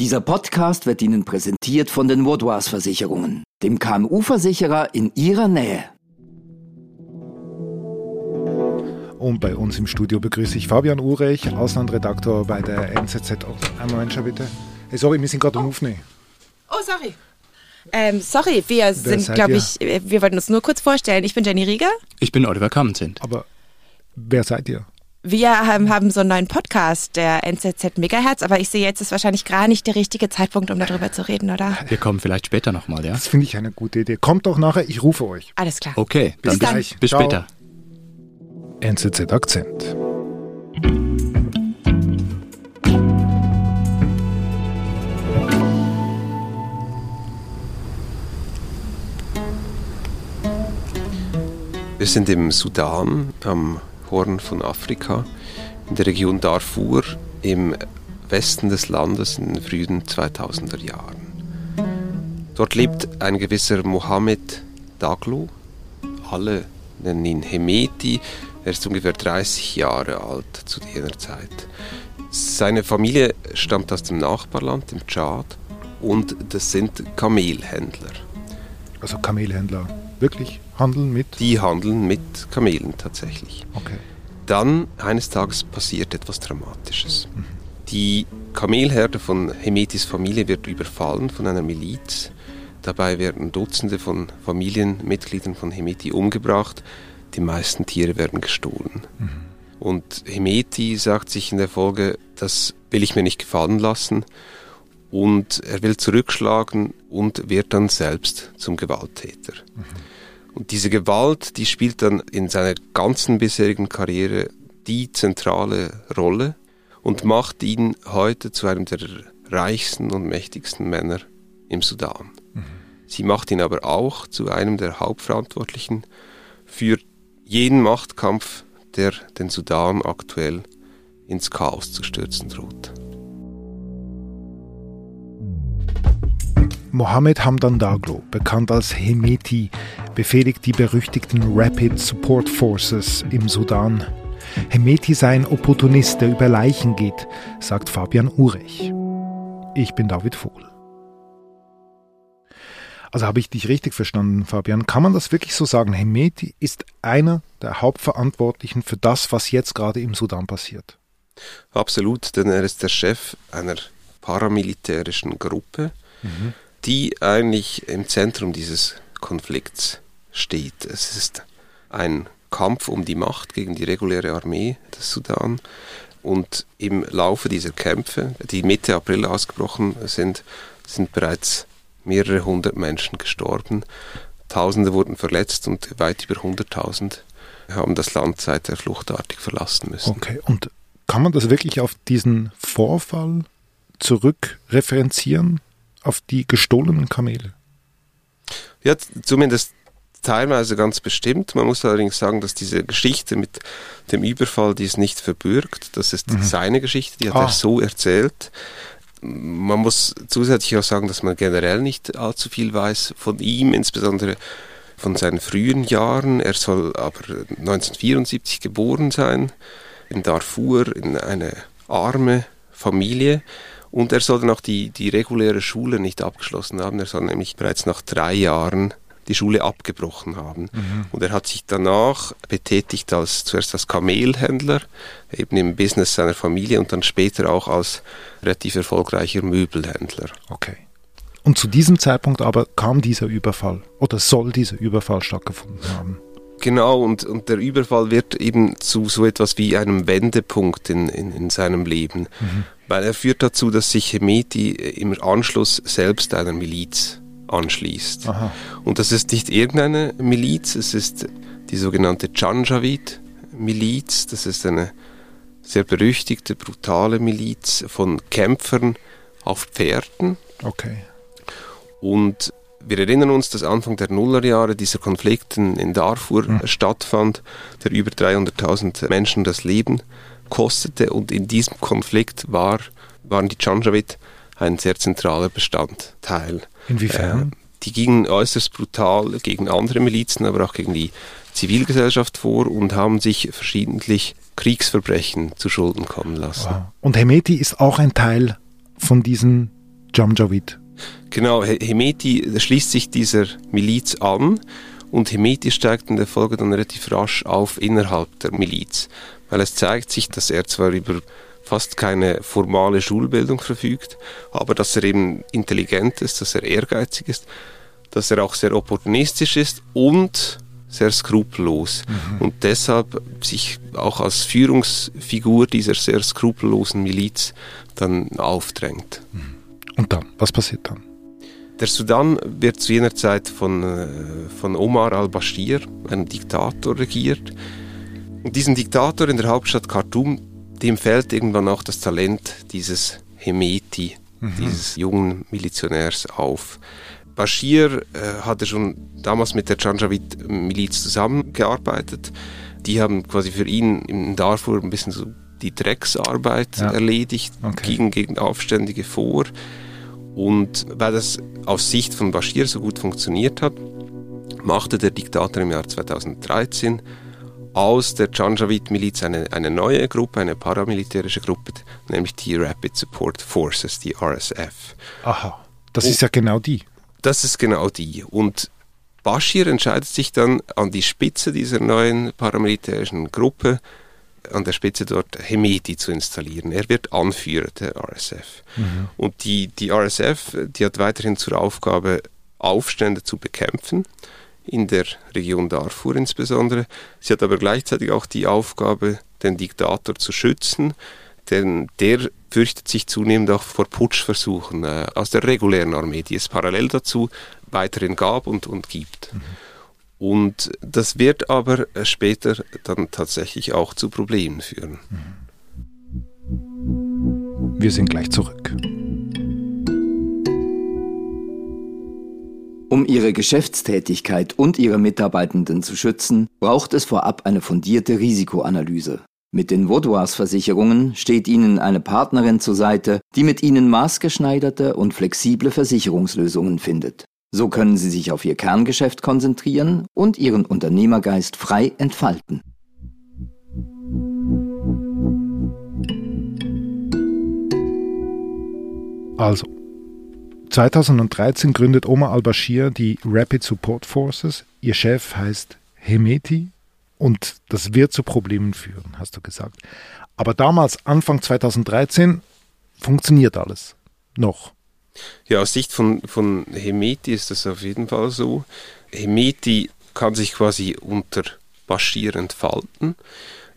Dieser Podcast wird Ihnen präsentiert von den Woodwars Versicherungen, dem KMU-Versicherer in Ihrer Nähe. Und bei uns im Studio begrüße ich Fabian Urech, Auslandredaktor bei der NZZ. Oh, einen Moment schon bitte. Hey, sorry, wir sind gerade im Aufnehmen. Oh, sorry. Ähm, sorry, wir sind, glaube ich, äh, wir wollten uns nur kurz vorstellen. Ich bin Jenny Rieger. Ich bin Oliver Kammenzind. Aber wer seid ihr? Wir haben so einen neuen Podcast, der NZZ Megahertz, aber ich sehe jetzt ist wahrscheinlich gar nicht der richtige Zeitpunkt, um darüber zu reden, oder? Wir kommen vielleicht später nochmal, ja? Das finde ich eine gute Idee. Kommt doch nachher, ich rufe euch. Alles klar. Okay, Bis dann bis, gleich. bis Ciao. später. NZZ Akzent. Wir sind im Sudan, am Horn von Afrika, in der Region Darfur im Westen des Landes in den frühen 2000er Jahren. Dort lebt ein gewisser Mohammed Daglo. Alle nennen ihn Hemeti. Er ist ungefähr 30 Jahre alt zu jener Zeit. Seine Familie stammt aus dem Nachbarland, dem Tschad, und das sind Kamelhändler. Also Kamelhändler. Wirklich handeln mit? Die handeln mit Kamelen tatsächlich. Okay. Dann eines Tages passiert etwas Dramatisches. Die Kamelherde von Hemetis Familie wird überfallen von einer Miliz. Dabei werden Dutzende von Familienmitgliedern von Hemeti umgebracht. Die meisten Tiere werden gestohlen. Und Hemeti sagt sich in der Folge, das will ich mir nicht gefallen lassen. Und er will zurückschlagen und wird dann selbst zum Gewalttäter. Und diese Gewalt, die spielt dann in seiner ganzen bisherigen Karriere die zentrale Rolle und macht ihn heute zu einem der reichsten und mächtigsten Männer im Sudan. Sie macht ihn aber auch zu einem der Hauptverantwortlichen für jeden Machtkampf, der den Sudan aktuell ins Chaos zu stürzen droht. Mohammed Hamdan Daglo, bekannt als Hemeti, befehligt die berüchtigten Rapid Support Forces im Sudan. Hemeti sei ein Opportunist, der über Leichen geht, sagt Fabian Urech. Ich bin David Vohl. Also habe ich dich richtig verstanden, Fabian? Kann man das wirklich so sagen? Hemeti ist einer der Hauptverantwortlichen für das, was jetzt gerade im Sudan passiert. Absolut, denn er ist der Chef einer paramilitärischen Gruppe, die eigentlich im Zentrum dieses Konflikts steht. Es ist ein Kampf um die Macht gegen die reguläre Armee des Sudan. Und im Laufe dieser Kämpfe, die Mitte April ausgebrochen sind, sind bereits mehrere hundert Menschen gestorben. Tausende wurden verletzt und weit über hunderttausend haben das Land seither fluchtartig verlassen müssen. Okay, und kann man das wirklich auf diesen Vorfall zurückreferenzieren? Auf die gestohlenen Kamele? Ja, zumindest teilweise ganz bestimmt. Man muss allerdings sagen, dass diese Geschichte mit dem Überfall dies nicht verbürgt. Das ist seine Geschichte, die hat Ah. er so erzählt. Man muss zusätzlich auch sagen, dass man generell nicht allzu viel weiß von ihm, insbesondere von seinen frühen Jahren. Er soll aber 1974 geboren sein, in Darfur, in eine arme Familie. Und er soll dann auch die, die reguläre Schule nicht abgeschlossen haben. Er soll nämlich bereits nach drei Jahren die Schule abgebrochen haben. Und er hat sich danach betätigt als zuerst als Kamelhändler, eben im Business seiner Familie und dann später auch als relativ erfolgreicher Möbelhändler. Okay. Und zu diesem Zeitpunkt aber kam dieser Überfall oder soll dieser Überfall stattgefunden haben. Genau, und, und der Überfall wird eben zu so etwas wie einem Wendepunkt in, in, in seinem Leben, weil er führt dazu, dass sich Hemeti im Anschluss selbst einer Miliz anschließt. Aha. Und das ist nicht irgendeine Miliz, es ist die sogenannte Janjaweed-Miliz, das ist eine sehr berüchtigte, brutale Miliz von Kämpfern auf Pferden, Okay. und wir erinnern uns, dass Anfang der Nullerjahre dieser Konflikt in, Darfur äh, stattfand, der über 300.000 Menschen das Leben kostete. Und in diesem Konflikt war, waren die Janjaweed ein sehr zentraler Bestandteil. Inwiefern? Äh, die gingen äußerst brutal gegen andere Milizen, aber auch gegen die Zivilgesellschaft vor und haben sich verschiedentlich Kriegsverbrechen zu Schulden kommen lassen. Wow. Und Hemeti ist auch ein Teil von diesen Janjaweed. Genau, Hemeti schließt sich dieser Miliz an und Hemeti steigt in der Folge dann relativ rasch auf innerhalb der Miliz, weil es zeigt sich, dass er zwar über fast keine formale Schulbildung verfügt, aber dass er eben intelligent ist, dass er ehrgeizig ist, dass er auch sehr opportunistisch ist und sehr skrupellos mhm. und deshalb sich auch als Führungsfigur dieser sehr skrupellosen Miliz dann aufdrängt. Mhm. Und dann, was passiert dann? Der Sudan wird zu jener Zeit von, äh, von Omar al-Bashir, einem Diktator, regiert. Und diesem Diktator in der Hauptstadt Khartoum, dem fällt irgendwann auch das Talent dieses Hemeti, mhm. dieses jungen Milizionärs auf. Bashir äh, hatte schon damals mit der Janjaweed-Miliz zusammengearbeitet. Die haben quasi für ihn in Darfur ein bisschen so die Drecksarbeit ja. erledigt, okay. gingen gegen Aufständige vor. Und weil das aus Sicht von Bashir so gut funktioniert hat, machte der Diktator im Jahr 2013 aus der Janjaweed-Miliz eine, eine neue Gruppe, eine paramilitärische Gruppe, nämlich die Rapid Support Forces, die RSF. Aha, das Und ist ja genau die. Das ist genau die. Und Bashir entscheidet sich dann an die Spitze dieser neuen paramilitärischen Gruppe, an der Spitze dort Hemeti zu installieren. Er wird Anführer der RSF. Mhm. Und die, die RSF, die hat weiterhin zur Aufgabe, Aufstände zu bekämpfen, in der Region Darfur insbesondere. Sie hat aber gleichzeitig auch die Aufgabe, den Diktator zu schützen, denn der fürchtet sich zunehmend auch vor Putschversuchen äh, aus der regulären Armee, die es parallel dazu weiterhin gab und, und gibt. Mhm. Und das wird aber später dann tatsächlich auch zu Problemen führen. Wir sind gleich zurück. Um ihre Geschäftstätigkeit und ihre Mitarbeitenden zu schützen, braucht es vorab eine fundierte Risikoanalyse. Mit den Vaudois-Versicherungen steht Ihnen eine Partnerin zur Seite, die mit Ihnen maßgeschneiderte und flexible Versicherungslösungen findet. So können Sie sich auf Ihr Kerngeschäft konzentrieren und Ihren Unternehmergeist frei entfalten. Also, 2013 gründet Omar al-Bashir die Rapid Support Forces. Ihr Chef heißt Hemeti und das wird zu Problemen führen, hast du gesagt. Aber damals, Anfang 2013, funktioniert alles noch. Ja, aus Sicht von, von Hemeti ist das auf jeden Fall so. Hemeti kann sich quasi unter Bashir entfalten.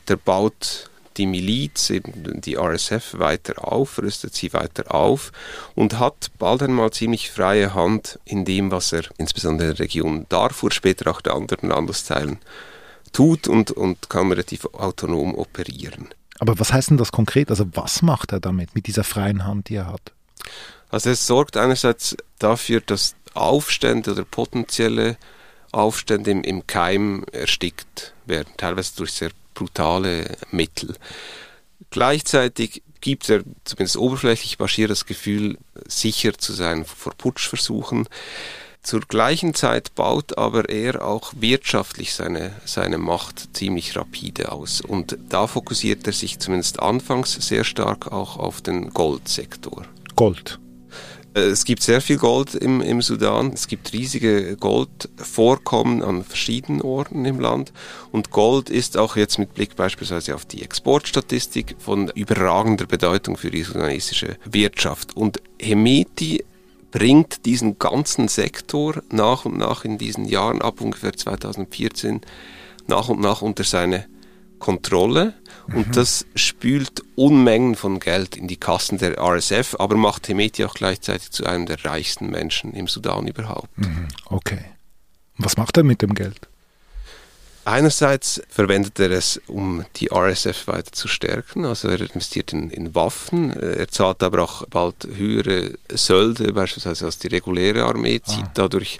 Der baut die Miliz, eben die RSF, weiter auf, rüstet sie weiter auf und hat bald einmal ziemlich freie Hand in dem, was er insbesondere in der Region Darfur, später auch der anderen Landesteilen tut und, und kann relativ autonom operieren. Aber was heißt denn das konkret? Also was macht er damit, mit dieser freien Hand, die er hat? Also es sorgt einerseits dafür, dass Aufstände oder potenzielle Aufstände im, im Keim erstickt werden, teilweise durch sehr brutale Mittel. Gleichzeitig gibt er zumindest oberflächlich Bashir das Gefühl, sicher zu sein vor Putschversuchen. Zur gleichen Zeit baut aber er auch wirtschaftlich seine, seine Macht ziemlich rapide aus. Und da fokussiert er sich zumindest anfangs sehr stark auch auf den Goldsektor. Gold. Äh, es gibt sehr viel Gold im, im Sudan. Es gibt riesige Goldvorkommen an verschiedenen Orten im Land. Und Gold ist auch jetzt mit Blick beispielsweise auf die Exportstatistik von überragender Bedeutung für die sudanesische Wirtschaft. Und Hemeti bringt diesen ganzen Sektor nach und nach in diesen Jahren ab ungefähr 2014 nach und nach unter seine Kontrolle und mhm. das spült Unmengen von Geld in die Kassen der RSF, aber macht Hemeti auch gleichzeitig zu einem der reichsten Menschen im Sudan überhaupt. Mhm. Okay. Was macht er mit dem Geld? Einerseits verwendet er es, um die RSF weiter zu stärken, also er investiert in, in, Waffen, er zahlt aber auch bald höhere Sölde, beispielsweise als die reguläre Armee, zieht ah. dadurch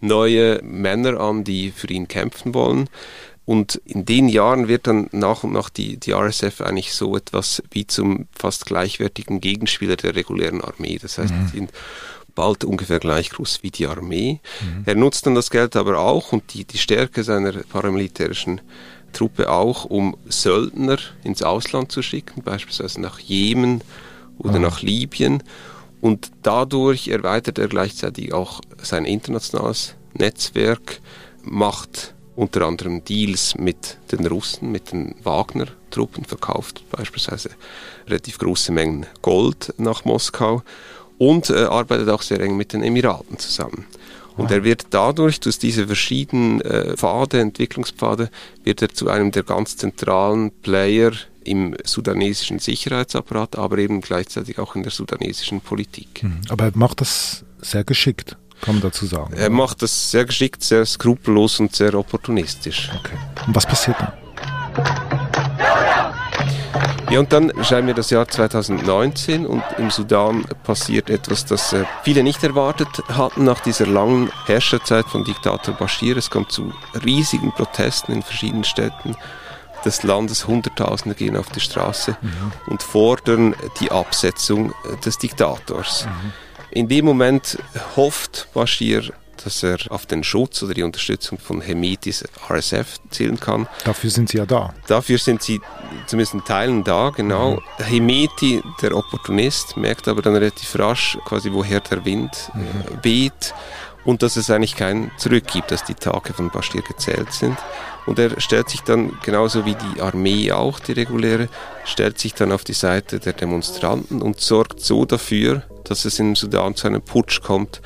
neue Männer an, die für ihn kämpfen wollen. Und in den Jahren wird dann nach und nach die, die RSF eigentlich so etwas wie zum fast gleichwertigen Gegenspieler der regulären Armee. Das heißt, mhm. sind bald ungefähr gleich groß wie die Armee. Mhm. Er nutzt dann das Geld aber auch und die, die Stärke seiner paramilitärischen Truppe auch, um Söldner ins Ausland zu schicken, beispielsweise nach Jemen oder mhm. nach Libyen Und dadurch erweitert er gleichzeitig auch sein internationales Netzwerk, macht unter anderem Deals mit den Russen, mit den Wagner-Truppen, verkauft beispielsweise relativ große Mengen Gold nach Moskau und äh, arbeitet auch sehr eng mit den Emiraten zusammen. Und er wird dadurch, durch diese verschiedenen äh, Pfade, Entwicklungspfade, wird er zu einem der ganz zentralen Player im sudanesischen Sicherheitsapparat, aber eben gleichzeitig auch in der sudanesischen Politik. Mhm. Aber er macht das sehr geschickt, kann man dazu sagen. Er macht das sehr geschickt, sehr skrupellos und sehr opportunistisch. Okay. Und was passiert dann? Ja, und dann schreiben wir das Jahr 2019 und im Sudan passiert etwas, das äh, viele nicht erwartet hatten nach dieser langen Herrscherzeit von Diktator Bashir. Es kommt zu riesigen Protesten in verschiedenen Städten des Landes. Hunderttausende gehen auf die Straße mhm. und fordern die Absetzung äh, des Diktators. Mhm. In dem Moment hofft Bashir dass er auf den Schutz oder die Unterstützung von Hemitis RSF zählen kann. Dafür sind sie ja da. Dafür sind sie zumindest in Teilen da, genau. Mhm. Hemeti, der Opportunist, merkt aber dann relativ rasch, quasi woher der Wind mhm. Äh, weht und dass es eigentlich kein Zurück gibt, dass die Tage von Bashir gezählt sind. Und er stellt sich dann, genauso wie die Armee auch, die reguläre, stellt sich dann auf die Seite der Demonstranten und sorgt so dafür, dass es im Sudan zu einem Putsch kommt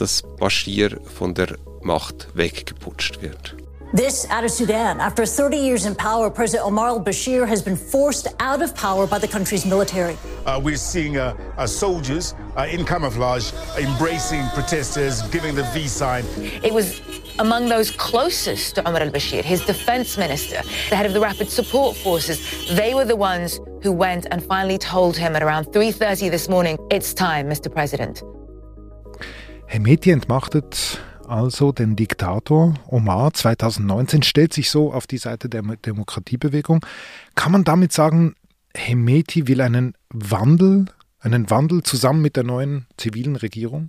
dass Bashir von der Macht weggeputscht wird. This out of Sudan. After 30 years in power, President Omar al Bashir has been forced out of power by the country's military. Uh, we're seeing uh, uh, soldiers uh, in camouflage embracing protesters, giving the V sign. It was among those closest to Omar al Bashir, his defense minister, the head of the rapid support forces. They were the ones who went and finally told him at around 3:30 this morning, "It's time, Mr. President." Hemeti entmachtet also den Diktator Omar 2019, stellt sich so auf die Seite der Demokratiebewegung. Kann man damit sagen, Hemeti will einen Wandel, einen Wandel zusammen mit der neuen zivilen Regierung?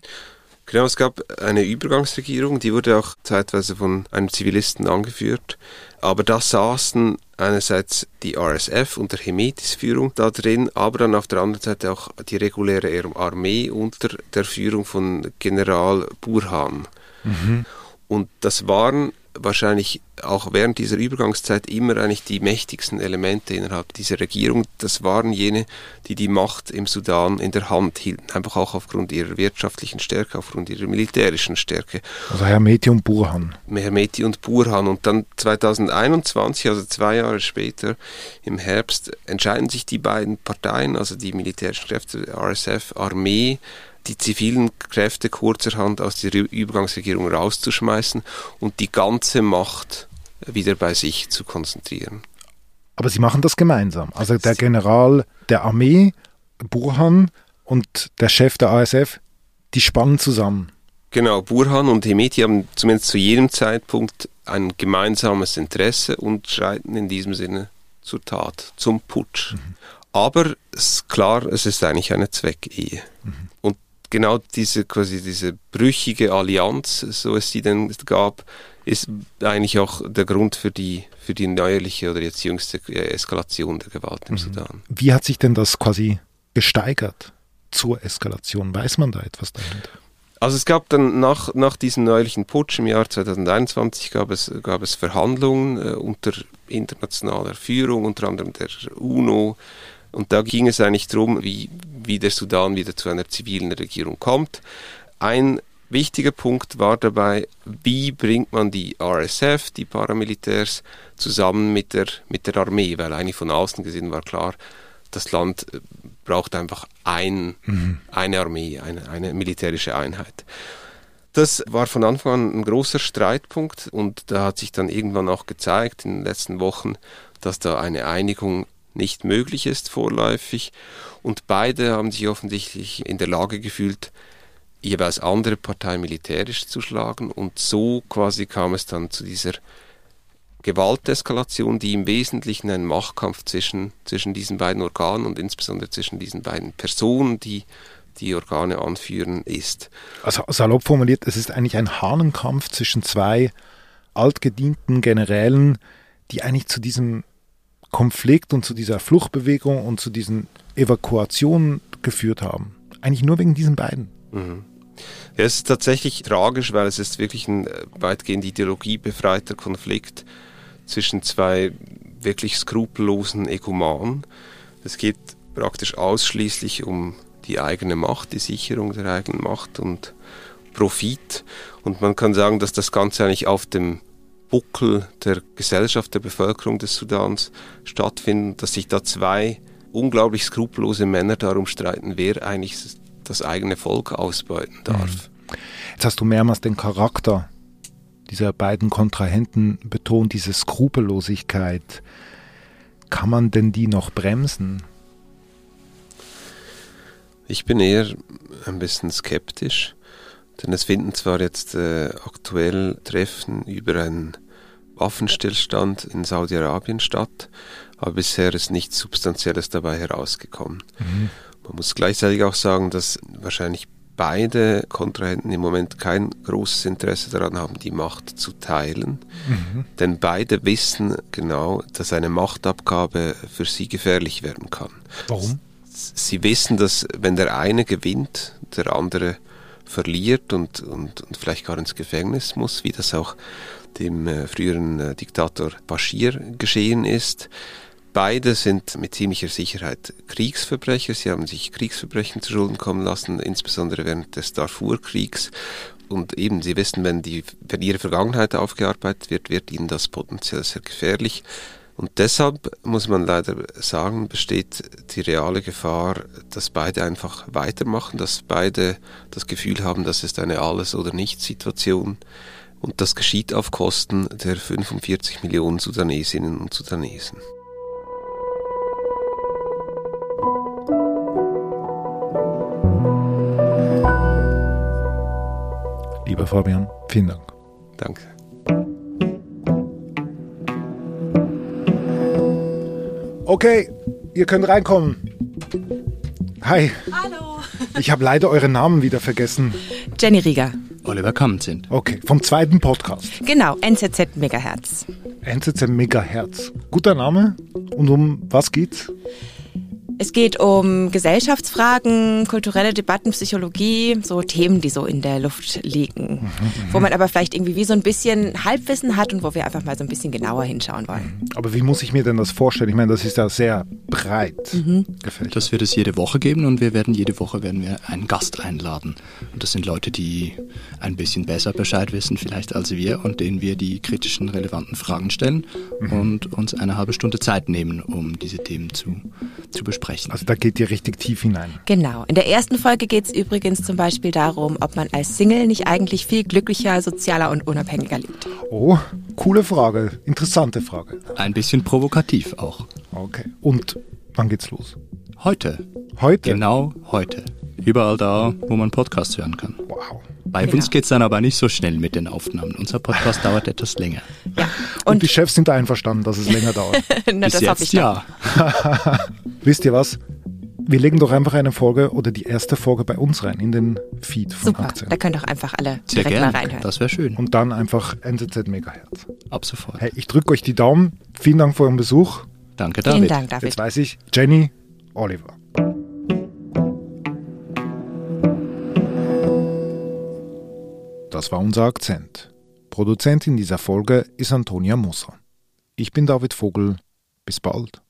Genau, es gab eine Übergangsregierung, die wurde auch zeitweise von einem Zivilisten angeführt. Aber da saßen einerseits die RSF unter Hemetis-Führung da drin, aber dann auf der anderen Seite auch die reguläre Armee unter der Führung von General Burhan. Mhm. Und das waren wahrscheinlich auch während dieser Übergangszeit immer eigentlich die mächtigsten Elemente innerhalb dieser Regierung. Das waren jene, die die Macht im Sudan in der Hand hielten, einfach auch aufgrund ihrer wirtschaftlichen Stärke, aufgrund ihrer militärischen Stärke. Also Hermeti und Burhan. Hermeti und Burhan. Und dann 2021, also zwei Jahre später, im Herbst, entscheiden sich die beiden Parteien, also die militärischen Kräfte, RSF, Armee, die zivilen Kräfte kurzerhand aus der Übergangsregierung rauszuschmeißen und die ganze Macht wieder bei sich zu konzentrieren. Aber sie machen das gemeinsam. Also der General der Armee, Burhan, und der Chef der ASF, die spannen zusammen. Genau, Burhan und Hemeti haben zumindest zu jedem Zeitpunkt ein gemeinsames Interesse und schreiten in diesem Sinne zur Tat, zum Putsch. Mhm. Aber es ist klar, es ist eigentlich eine Zweckehe. Mhm. Und genau diese quasi diese brüchige Allianz, so es sie denn gab, ist eigentlich auch der Grund für die für die neuerliche oder jetzt jüngste Eskalation der Gewalt im mhm. Sudan. Wie hat sich denn das quasi gesteigert zur Eskalation? Weiß man da etwas dahinter? Also es gab dann nach, nach diesem neuerlichen Putsch im Jahr 2021 gab es, gab es Verhandlungen äh, unter internationaler Führung, unter anderem der UNO, und da ging es eigentlich darum, wie, wie der Sudan wieder zu einer zivilen Regierung kommt. Ein wichtiger Punkt war dabei, wie bringt man die RSF, die Paramilitärs, zusammen mit der, mit der Armee, weil eigentlich von außen gesehen war klar, das Land äh, braucht einfach ein, mhm. eine Armee, eine, eine militärische Einheit. Das war von Anfang an ein großer Streitpunkt und da hat sich dann irgendwann auch gezeigt in den letzten Wochen, dass da eine Einigung nicht möglich ist vorläufig. Und beide haben sich offensichtlich in der Lage gefühlt, jeweils andere Parteien militärisch zu schlagen. Und so quasi kam es dann zu dieser Gewalteskalation, die im Wesentlichen ein Machtkampf zwischen, zwischen diesen beiden Organen und insbesondere zwischen diesen beiden Personen, die die Organe anführen, ist. Also salopp formuliert, es ist eigentlich ein Hahnenkampf zwischen zwei altgedienten Generälen, die eigentlich zu diesem Konflikt und zu dieser Fluchtbewegung und zu diesen Evakuationen geführt haben. eigentlich nur wegen diesen beiden. Mhm. Ja, es ist tatsächlich tragisch, weil es ist wirklich ein äh, weitgehend ideologiebefreiter Konflikt zwischen zwei wirklich skrupellosen Egomanen. Es geht praktisch ausschließlich um die eigene Macht, die Sicherung der eigenen Macht und Profit. Und man kann sagen, dass das Ganze eigentlich auf dem Buckel der Gesellschaft, der Bevölkerung des Sudans stattfindet, dass sich da zwei unglaublich skrupellose Männer darum streiten, wer eigentlich das eigene Volk ausbeuten darf. Mhm. Jetzt hast du mehrmals den Charakter dieser beiden Kontrahenten betont, diese Skrupellosigkeit. Kann man denn die noch bremsen? Ich bin eher ein bisschen skeptisch, denn es finden zwar jetzt äh, aktuell Treffen über einen Waffenstillstand in Saudi-Arabien statt, aber bisher ist nichts Substanzielles dabei herausgekommen. Mhm. Man muss gleichzeitig auch sagen, dass wahrscheinlich beide Kontrahenten im Moment kein großes Interesse daran haben, die Macht zu teilen. Mhm. Denn beide wissen genau, dass eine Machtabgabe für sie gefährlich werden kann. Warum? sie wissen, dass wenn der eine gewinnt, der andere verliert und, und, und vielleicht gar ins Gefängnis muss, wie das auch dem äh, früheren äh, Diktator Bashir geschehen ist. Beide sind mit ziemlicher Sicherheit Kriegsverbrecher. Sie haben sich Kriegsverbrechen zu Schulden kommen lassen, insbesondere während des Darfur-Kriegs. Und eben, sie wissen, wenn, die, wenn ihre Vergangenheit aufgearbeitet wird, wird ihnen das potenziell sehr gefährlich. Und deshalb muss man leider sagen, besteht die reale Gefahr, dass beide einfach weitermachen, dass beide das Gefühl haben, das ist eine Alles- oder Nichts-Situation. Und das geschieht auf Kosten der 45 Millionen Sudanesinnen und Sudanesen. Lieber Fabian, vielen Dank. Danke. Okay, ihr könnt reinkommen. Hi. Hallo. Ich habe leider euren Namen wieder vergessen. Jenny Rieger. Oliver Kammenzind. Okay, vom zweiten Podcast. Genau, NZZ Megahertz. NZZ Megahertz. Guter Name. Und um was geht's? Es geht um Gesellschaftsfragen, kulturelle Debatten, Psychologie, so Themen, die so in der Luft liegen. Mhm, wo man aber vielleicht irgendwie wie so ein bisschen Halbwissen hat und wo wir einfach mal so ein bisschen genauer hinschauen wollen. Aber wie muss ich mir denn das vorstellen? Ich meine, das ist ja sehr breit mhm. gefällt. Das wird es jede Woche geben und wir werden jede Woche werden wir einen Gast einladen. Und das sind Leute, die ein bisschen besser Bescheid wissen vielleicht als wir und denen wir die kritischen, relevanten Fragen stellen mhm. und uns eine halbe Stunde Zeit nehmen, um diese Themen zu, zu besprechen sprechen. Also da geht ihr richtig tief hinein. Genau. In der ersten Folge geht es übrigens zum Beispiel darum, ob man als Single nicht eigentlich viel glücklicher, sozialer und unabhängiger lebt. Oh, coole Frage. Interessante Frage. Ein bisschen provokativ auch. Okay. Und wann geht's los? Heute. Heute? Genau heute. Überall da, wo man Podcasts hören kann. Wow. Bei genau. uns geht es dann aber nicht so schnell mit den Aufnahmen. Unser Podcast dauert etwas länger. Ja. Und, Und, die Chefs sind einverstanden, dass es länger dauert. Na, Bis das jetzt, ich ja. Wisst ihr was? Wir legen doch einfach eine Folge oder die erste Folge bei uns rein in den Feed von Super, Aktien. da können doch einfach alle Sehr direkt gern. mal reinhören. Das wäre schön. Und dann einfach NZZ Megahertz. Ab sofort. Hey, ich drücke euch die Daumen. Vielen Dank für euren Besuch. Danke, David. Vielen Dank, David. Jetzt weiß ich, Jenny, Oliver. Das war unser Akzent. Produzentin dieser Folge ist Antonia Moser. Ich bin David Vogel. Bis bald.